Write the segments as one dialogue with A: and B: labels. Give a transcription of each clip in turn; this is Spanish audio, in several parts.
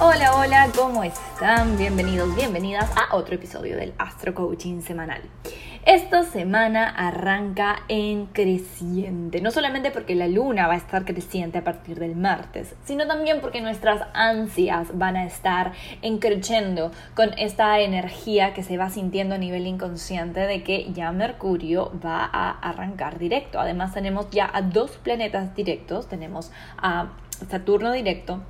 A: Hola, hola, ¿cómo están? Bienvenidos, bienvenidas a otro episodio del Astro Coaching semanal. Esta semana arranca en creciente, no solamente porque la luna va a estar creciente a partir del martes, sino también porque nuestras ansias van a estar encrechendo con esta energía que se va sintiendo a nivel inconsciente de que ya Mercurio va a arrancar directo. Además tenemos ya a dos planetas directos, tenemos a Saturno directo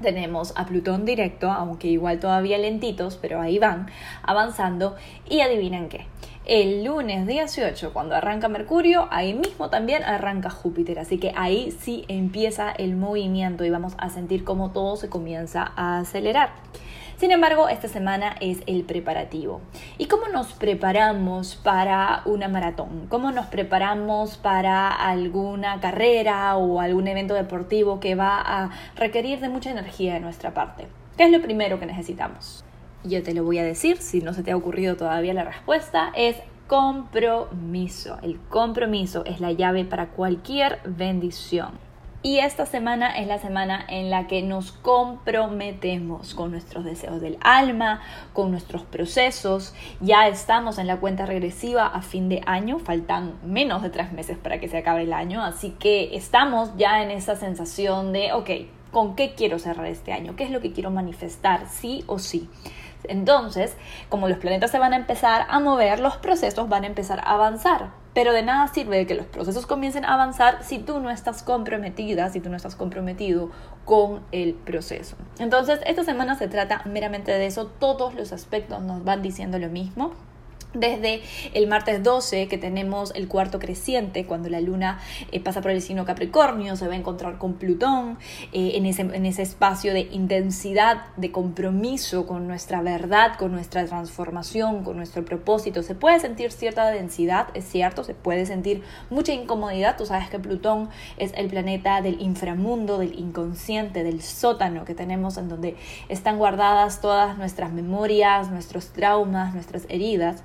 A: tenemos a Plutón directo, aunque igual todavía lentitos, pero ahí van avanzando. Y adivinen qué. El lunes 18, cuando arranca Mercurio, ahí mismo también arranca Júpiter. Así que ahí sí empieza el movimiento y vamos a sentir cómo todo se comienza a acelerar. Sin embargo, esta semana es el preparativo. ¿Y cómo nos preparamos para una maratón? ¿Cómo nos preparamos para alguna carrera o algún evento deportivo que va a requerir de mucha energía de nuestra parte? ¿Qué es lo primero que necesitamos? Yo te lo voy a decir, si no se te ha ocurrido todavía la respuesta, es compromiso. El compromiso es la llave para cualquier bendición. Y esta semana es la semana en la que nos comprometemos con nuestros deseos del alma, con nuestros procesos. Ya estamos en la cuenta regresiva a fin de año, faltan menos de tres meses para que se acabe el año, así que estamos ya en esa sensación de, ok, ¿con qué quiero cerrar este año? ¿Qué es lo que quiero manifestar? Sí o sí. Entonces, como los planetas se van a empezar a mover, los procesos van a empezar a avanzar. Pero de nada sirve que los procesos comiencen a avanzar si tú no estás comprometida, si tú no estás comprometido con el proceso. Entonces, esta semana se trata meramente de eso. Todos los aspectos nos van diciendo lo mismo desde el martes 12 que tenemos el cuarto creciente, cuando la luna eh, pasa por el signo Capricornio, se va a encontrar con Plutón eh, en, ese, en ese espacio de intensidad, de compromiso con nuestra verdad, con nuestra transformación, con nuestro propósito. Se puede sentir cierta densidad, es cierto, se puede sentir mucha incomodidad. Tú sabes que Plutón es el planeta del inframundo, del inconsciente, del sótano que tenemos en donde están guardadas todas nuestras memorias, nuestros traumas, nuestras heridas.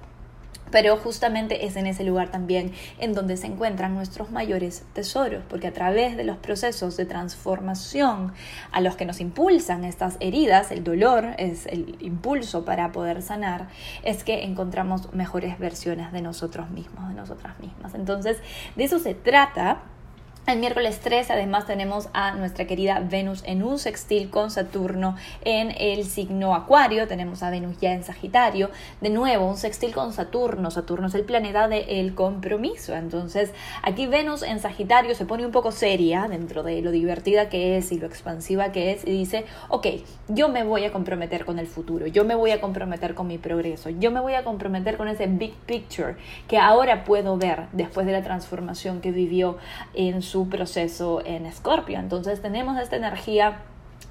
A: Pero justamente es en ese lugar también en donde se encuentran nuestros mayores tesoros, porque a través de los procesos de transformación a los que nos impulsan estas heridas, el dolor es el impulso para poder sanar, es que encontramos mejores versiones de nosotros mismos, de nosotras mismas. Entonces, de eso se trata el miércoles 3 además tenemos a nuestra querida Venus en un sextil con Saturno en el signo Acuario, tenemos a Venus ya en Sagitario, de nuevo un sextil con Saturno, Saturno es el planeta del compromiso, entonces aquí Venus en Sagitario se pone un poco seria dentro de lo divertida que es y lo expansiva que es y dice, ok, yo me voy a comprometer con el futuro, yo me voy a comprometer con mi progreso, yo me voy a comprometer con ese big picture que ahora puedo ver después de la transformación que vivió en su proceso en Escorpio. Entonces tenemos esta energía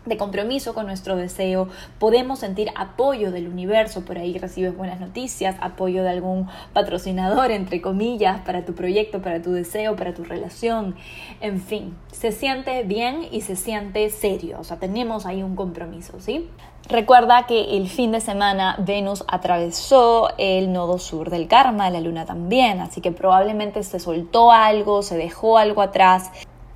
A: de compromiso con nuestro deseo, podemos sentir apoyo del universo, por ahí recibes buenas noticias, apoyo de algún patrocinador, entre comillas, para tu proyecto, para tu deseo, para tu relación, en fin, se siente bien y se siente serio, o sea, tenemos ahí un compromiso, ¿sí? Recuerda que el fin de semana Venus atravesó el nodo sur del karma, la luna también, así que probablemente se soltó algo, se dejó algo atrás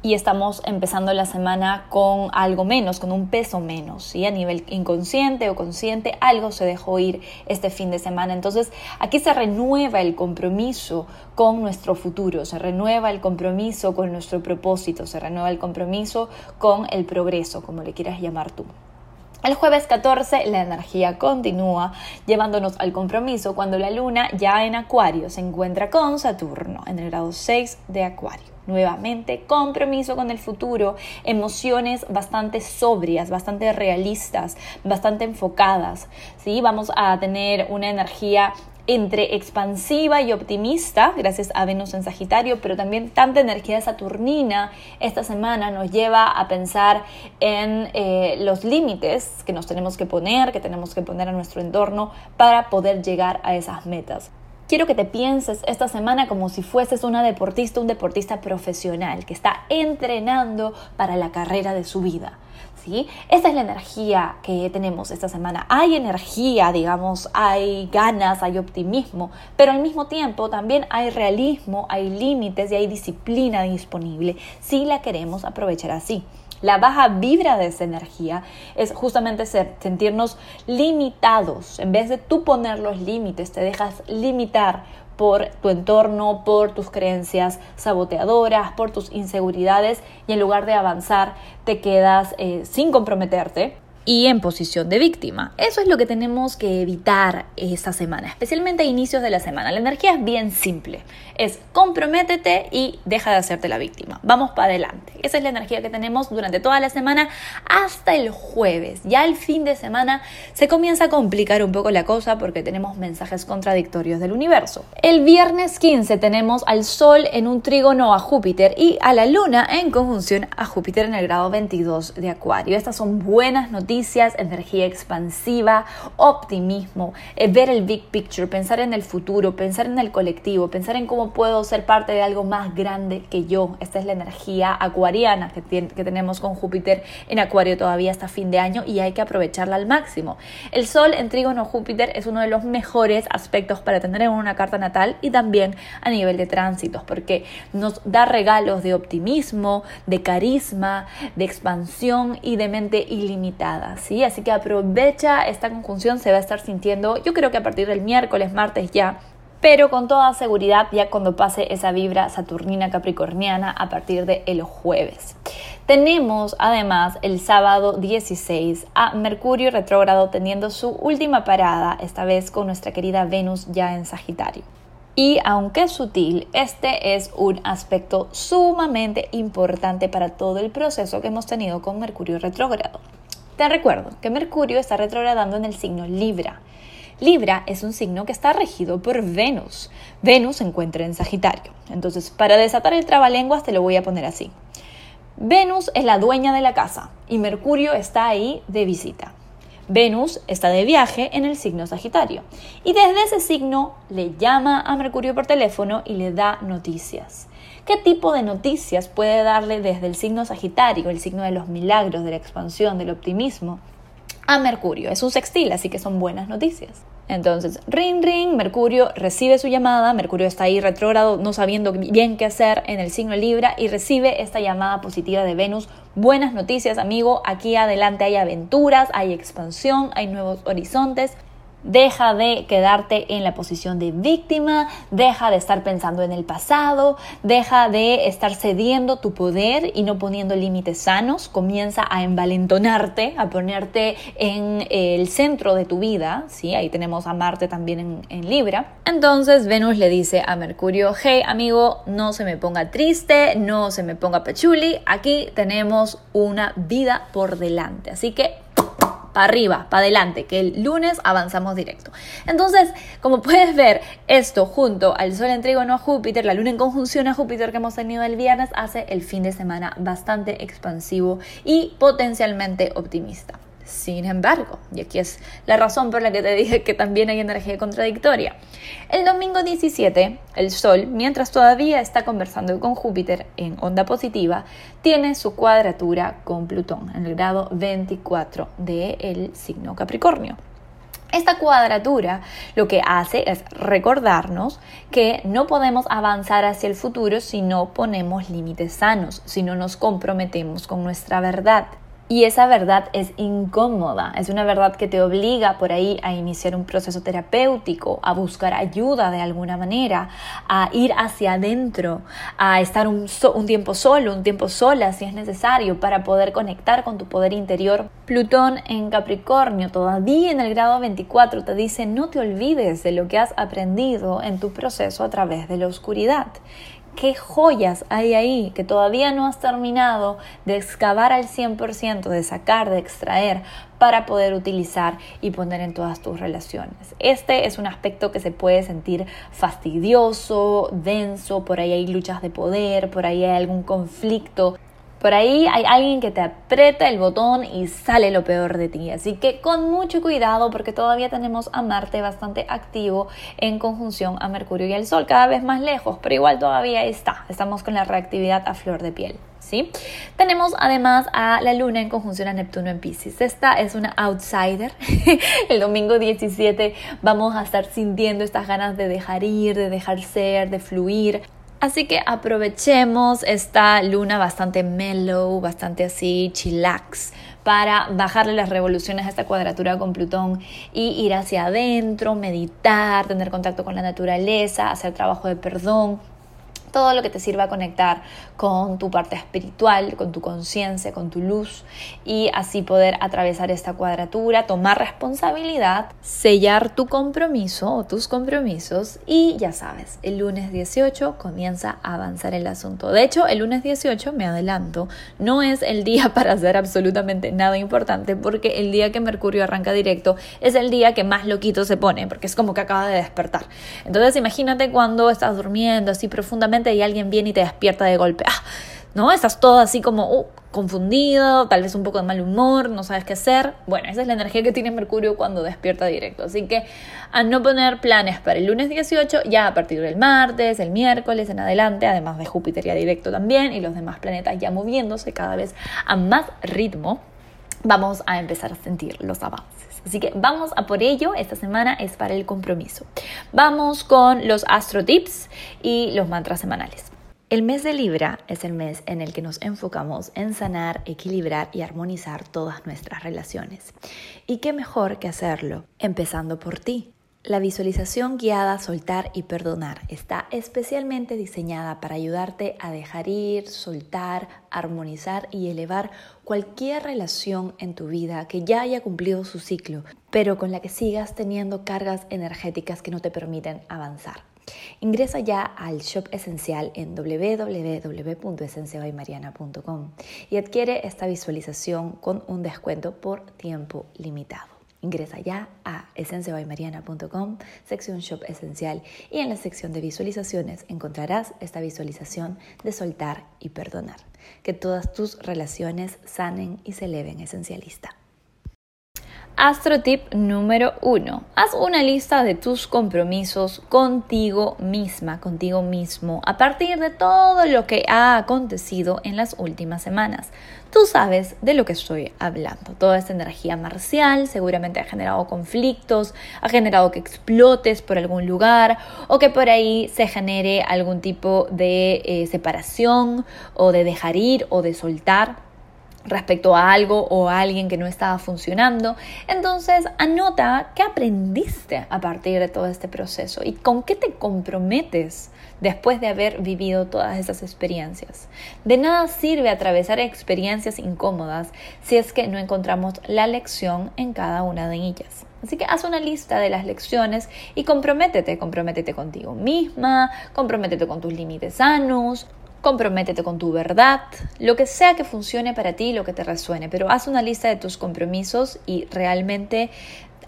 A: y estamos empezando la semana con algo menos, con un peso menos, ¿sí? A nivel inconsciente o consciente, algo se dejó ir este fin de semana. Entonces, aquí se renueva el compromiso con nuestro futuro, se renueva el compromiso con nuestro propósito, se renueva el compromiso con el progreso, como le quieras llamar tú. El jueves 14 la energía continúa llevándonos al compromiso cuando la luna ya en Acuario se encuentra con Saturno en el grado 6 de Acuario. Nuevamente, compromiso con el futuro, emociones bastante sobrias, bastante realistas, bastante enfocadas. ¿sí? Vamos a tener una energía entre expansiva y optimista, gracias a Venus en Sagitario, pero también tanta energía saturnina esta semana nos lleva a pensar en eh, los límites que nos tenemos que poner, que tenemos que poner a nuestro entorno para poder llegar a esas metas. Quiero que te pienses esta semana como si fueses una deportista, un deportista profesional que está entrenando para la carrera de su vida. ¿Sí? Esta es la energía que tenemos esta semana. Hay energía, digamos, hay ganas, hay optimismo, pero al mismo tiempo también hay realismo, hay límites y hay disciplina disponible si la queremos aprovechar así. La baja vibra de esa energía es justamente sentirnos limitados. En vez de tú poner los límites, te dejas limitar por tu entorno, por tus creencias saboteadoras, por tus inseguridades y en lugar de avanzar te quedas eh, sin comprometerte y en posición de víctima. Eso es lo que tenemos que evitar esta semana, especialmente a inicios de la semana. La energía es bien simple. Es comprométete y deja de hacerte la víctima. Vamos para adelante. Esa es la energía que tenemos durante toda la semana hasta el jueves. Ya el fin de semana se comienza a complicar un poco la cosa porque tenemos mensajes contradictorios del universo. El viernes 15 tenemos al Sol en un trígono a Júpiter y a la Luna en conjunción a Júpiter en el grado 22 de Acuario. Estas son buenas noticias energía expansiva, optimismo, eh, ver el big picture, pensar en el futuro, pensar en el colectivo, pensar en cómo puedo ser parte de algo más grande que yo. Esta es la energía acuariana que, que tenemos con Júpiter en Acuario todavía hasta fin de año y hay que aprovecharla al máximo. El Sol en Trígono Júpiter es uno de los mejores aspectos para tener en una carta natal y también a nivel de tránsitos, porque nos da regalos de optimismo, de carisma, de expansión y de mente ilimitada. ¿Sí? Así que aprovecha esta conjunción, se va a estar sintiendo, yo creo que a partir del miércoles, martes ya, pero con toda seguridad ya cuando pase esa vibra saturnina capricorniana a partir del el jueves. Tenemos además el sábado 16 a Mercurio retrógrado teniendo su última parada, esta vez con nuestra querida Venus ya en Sagitario. Y aunque es sutil, este es un aspecto sumamente importante para todo el proceso que hemos tenido con Mercurio retrógrado. Te recuerdo que Mercurio está retrogradando en el signo Libra. Libra es un signo que está regido por Venus. Venus se encuentra en Sagitario. Entonces, para desatar el trabalenguas te lo voy a poner así. Venus es la dueña de la casa y Mercurio está ahí de visita. Venus está de viaje en el signo Sagitario y desde ese signo le llama a Mercurio por teléfono y le da noticias. ¿Qué tipo de noticias puede darle desde el signo Sagitario, el signo de los milagros, de la expansión, del optimismo, a Mercurio? Es un sextil, así que son buenas noticias. Entonces, ring ring, Mercurio recibe su llamada, Mercurio está ahí retrógrado, no sabiendo bien qué hacer en el signo Libra y recibe esta llamada positiva de Venus. Buenas noticias, amigo, aquí adelante hay aventuras, hay expansión, hay nuevos horizontes. Deja de quedarte en la posición de víctima, deja de estar pensando en el pasado, deja de estar cediendo tu poder y no poniendo límites sanos, comienza a envalentonarte, a ponerte en el centro de tu vida, ¿sí? ahí tenemos a Marte también en, en Libra. Entonces Venus le dice a Mercurio, hey amigo, no se me ponga triste, no se me ponga pechuli, aquí tenemos una vida por delante, así que para arriba, para adelante, que el lunes avanzamos directo. Entonces, como puedes ver, esto junto al Sol en trígono a Júpiter, la Luna en conjunción a Júpiter que hemos tenido el viernes, hace el fin de semana bastante expansivo y potencialmente optimista. Sin embargo, y aquí es la razón por la que te dije que también hay energía contradictoria. El domingo 17, el Sol, mientras todavía está conversando con Júpiter en onda positiva, tiene su cuadratura con Plutón en el grado 24 del signo Capricornio. Esta cuadratura lo que hace es recordarnos que no podemos avanzar hacia el futuro si no ponemos límites sanos, si no nos comprometemos con nuestra verdad. Y esa verdad es incómoda, es una verdad que te obliga por ahí a iniciar un proceso terapéutico, a buscar ayuda de alguna manera, a ir hacia adentro, a estar un, tiempo solo, un tiempo sola si es necesario para poder conectar con tu poder interior. Plutón en Capricornio, todavía en el grado 24, te dice no te olvides de lo que has aprendido en tu proceso a través de la oscuridad qué joyas hay ahí que todavía no has terminado de excavar al 100%, de sacar, de extraer para poder utilizar y poner en todas tus relaciones. Este es un aspecto que se puede sentir fastidioso, denso, por ahí hay luchas de poder, por ahí hay algún conflicto por ahí hay alguien que te aprieta el botón y sale lo peor de ti. Así que con mucho cuidado porque todavía tenemos a Marte bastante activo en conjunción a Mercurio y el Sol, cada vez más lejos, pero igual todavía está. Estamos con la reactividad a flor de piel. ¿Sí? Tenemos además a la Luna en conjunción a Neptuno en Pisces. Esta es una outsider. El domingo 17 vamos a estar sintiendo estas ganas de dejar ir, de dejar ser, de fluir. Así que aprovechemos esta luna bastante mellow, bastante así chillax para bajarle las revoluciones a esta cuadratura con Plutón y ir hacia adentro, meditar, tener contacto con la naturaleza, hacer trabajo de perdón, todo lo que te sirva a conectar con tu parte espiritual, con tu conciencia, con tu luz y así poder atravesar esta cuadratura, tomar responsabilidad, sellar tu compromiso o tus compromisos y ya sabes, el lunes 18 comienza a avanzar el asunto. De hecho, el lunes 18, me adelanto, no es el día para hacer absolutamente nada importante porque el día que Mercurio arranca directo es el día que más loquito se pone porque es como que acaba de despertar. Entonces imagínate cuando estás durmiendo así profundamente y alguien viene y te despierta de golpe. Ah, ¿No? Estás todo así como uh, confundido, tal vez un poco de mal humor, no sabes qué hacer. Bueno, esa es la energía que tiene Mercurio cuando despierta directo. Así que a no poner planes para el lunes 18, ya a partir del martes, el miércoles en adelante, además de Júpiter ya directo también y los demás planetas ya moviéndose cada vez a más ritmo, vamos a empezar a sentir los avances. Así que vamos a por ello. Esta semana es para el compromiso. Vamos con los astro tips y los mantras semanales. El mes de Libra es el mes en el que nos enfocamos en sanar, equilibrar y armonizar todas nuestras relaciones. ¿Y qué mejor que hacerlo empezando por ti? La visualización guiada Soltar y Perdonar está especialmente diseñada para ayudarte a dejar ir, soltar, armonizar y elevar cualquier relación en tu vida que ya haya cumplido su ciclo, pero con la que sigas teniendo cargas energéticas que no te permiten avanzar. Ingresa ya al shop esencial en www.esenciabaymariana.com y adquiere esta visualización con un descuento por tiempo limitado. Ingresa ya a esenciabaymariana.com, sección Shop Esencial, y en la sección de visualizaciones encontrarás esta visualización de soltar y perdonar. Que todas tus relaciones sanen y se eleven esencialista. Astro tip número uno. Haz una lista de tus compromisos contigo misma, contigo mismo, a partir de todo lo que ha acontecido en las últimas semanas. Tú sabes de lo que estoy hablando. Toda esta energía marcial seguramente ha generado conflictos, ha generado que explotes por algún lugar o que por ahí se genere algún tipo de eh, separación o de dejar ir o de soltar respecto a algo o a alguien que no estaba funcionando. Entonces, anota qué aprendiste a partir de todo este proceso y con qué te comprometes después de haber vivido todas esas experiencias. De nada sirve atravesar experiencias incómodas si es que no encontramos la lección en cada una de ellas. Así que haz una lista de las lecciones y comprométete, comprométete contigo misma, comprométete con tus límites sanos, comprométete con tu verdad, lo que sea que funcione para ti, lo que te resuene, pero haz una lista de tus compromisos y realmente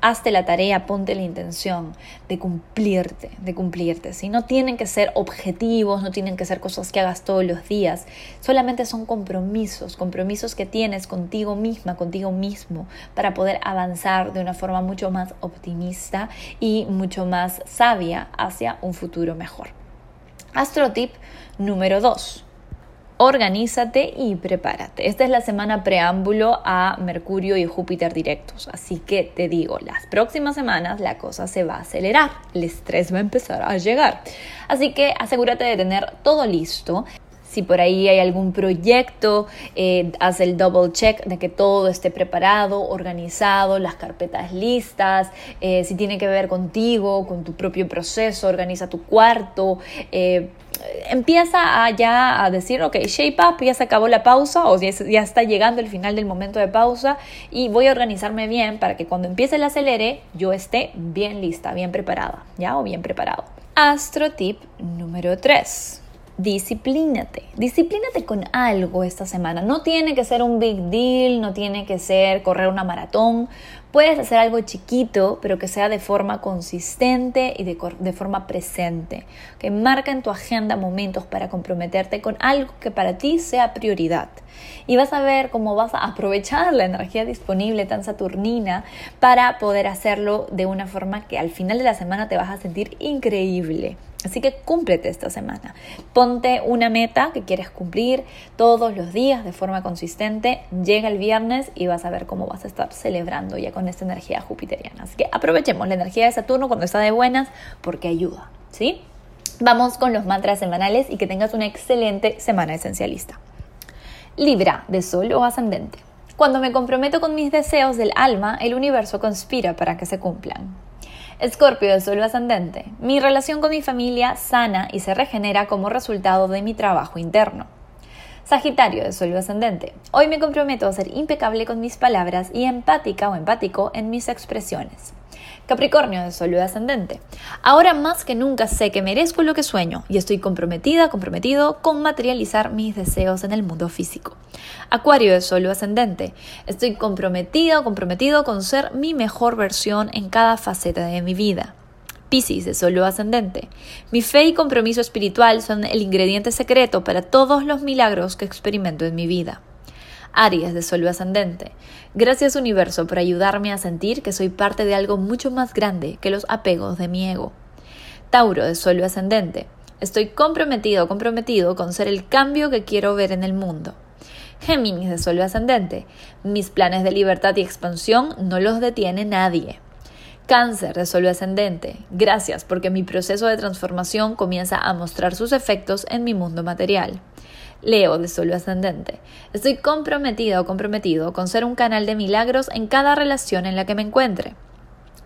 A: hazte la tarea, ponte la intención de cumplirte, de cumplirte. Si no tienen que ser objetivos, no tienen que ser cosas que hagas todos los días, solamente son compromisos, compromisos que tienes contigo misma, contigo mismo, para poder avanzar de una forma mucho más optimista y mucho más sabia hacia un futuro mejor. Astrotip número 2. Organízate y prepárate. Esta es la semana preámbulo a Mercurio y Júpiter directos, así que te digo, las próximas semanas la cosa se va a acelerar, el estrés va a empezar a llegar. Así que asegúrate de tener todo listo. Si por ahí hay algún proyecto, eh, haz el double check de que todo esté preparado, organizado, las carpetas listas. Eh, si tiene que ver contigo, con tu propio proceso, organiza tu cuarto. Eh, empieza a ya a decir, ok, shape up, ya se acabó la pausa o ya, está llegando el final del momento de pausa y voy a organizarme bien para que cuando empiece el acelere yo esté bien lista, bien preparada, ¿ya? O bien preparado. Astro tip número 3 disciplínate. Disciplínate con algo esta semana. No tiene que ser un big deal, no tiene que ser correr una maratón. Puedes hacer algo chiquito, pero que sea de forma consistente y de, forma presente. Que marca en tu agenda momentos para comprometerte con algo que para ti sea prioridad. Y vas a ver cómo vas a aprovechar la energía disponible tan saturnina para poder hacerlo de una forma que al final de la semana te vas a sentir increíble. Así que cúmplete esta semana. Ponte una meta que quieres cumplir todos los días de forma consistente. Llega el viernes y vas a ver cómo vas a estar celebrando ya con esta energía jupiteriana. Así que aprovechemos la energía de Saturno cuando está de buenas porque ayuda, ¿sí? Vamos con los mantras semanales y que tengas una excelente semana esencialista. Libra, de Sol o ascendente. Cuando me comprometo con mis deseos del alma, el universo conspira para que se cumplan. Escorpio de Sol ascendente. Mi relación con mi familia sana y se regenera como resultado de mi trabajo interno. Sagitario de Sol ascendente. Hoy me comprometo a ser impecable con mis palabras y empática o empático en mis expresiones. Capricornio de Sol ascendente. Ahora más que nunca sé que merezco lo que sueño y estoy comprometida, comprometido con materializar mis deseos en el mundo físico. Acuario de Sol ascendente. Estoy comprometido, comprometido con ser mi mejor versión en cada faceta de mi vida. Piscis de Sol ascendente. Mi fe y compromiso espiritual son el ingrediente secreto para todos los milagros que experimento en mi vida. Aries de Sol ascendente. Gracias universo por ayudarme a sentir que soy parte de algo mucho más grande que los apegos de mi ego. Tauro de Sol ascendente. Estoy comprometido, comprometido con ser el cambio que quiero ver en el mundo. Géminis de Sol ascendente. Mis planes de libertad y expansión no los detiene nadie. Cáncer de Sol ascendente. Gracias porque mi proceso de transformación comienza a mostrar sus efectos en mi mundo material. Leo de Sol ascendente. Estoy comprometido o comprometido con ser un canal de milagros en cada relación en la que me encuentre.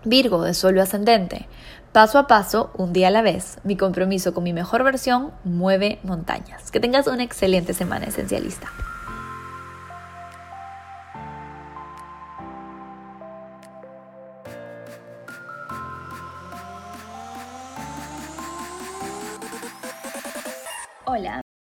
A: Virgo de Sol ascendente. Paso a paso, un día a la vez, mi compromiso con mi mejor versión mueve montañas. Que tengas una excelente semana esencialista. Hola.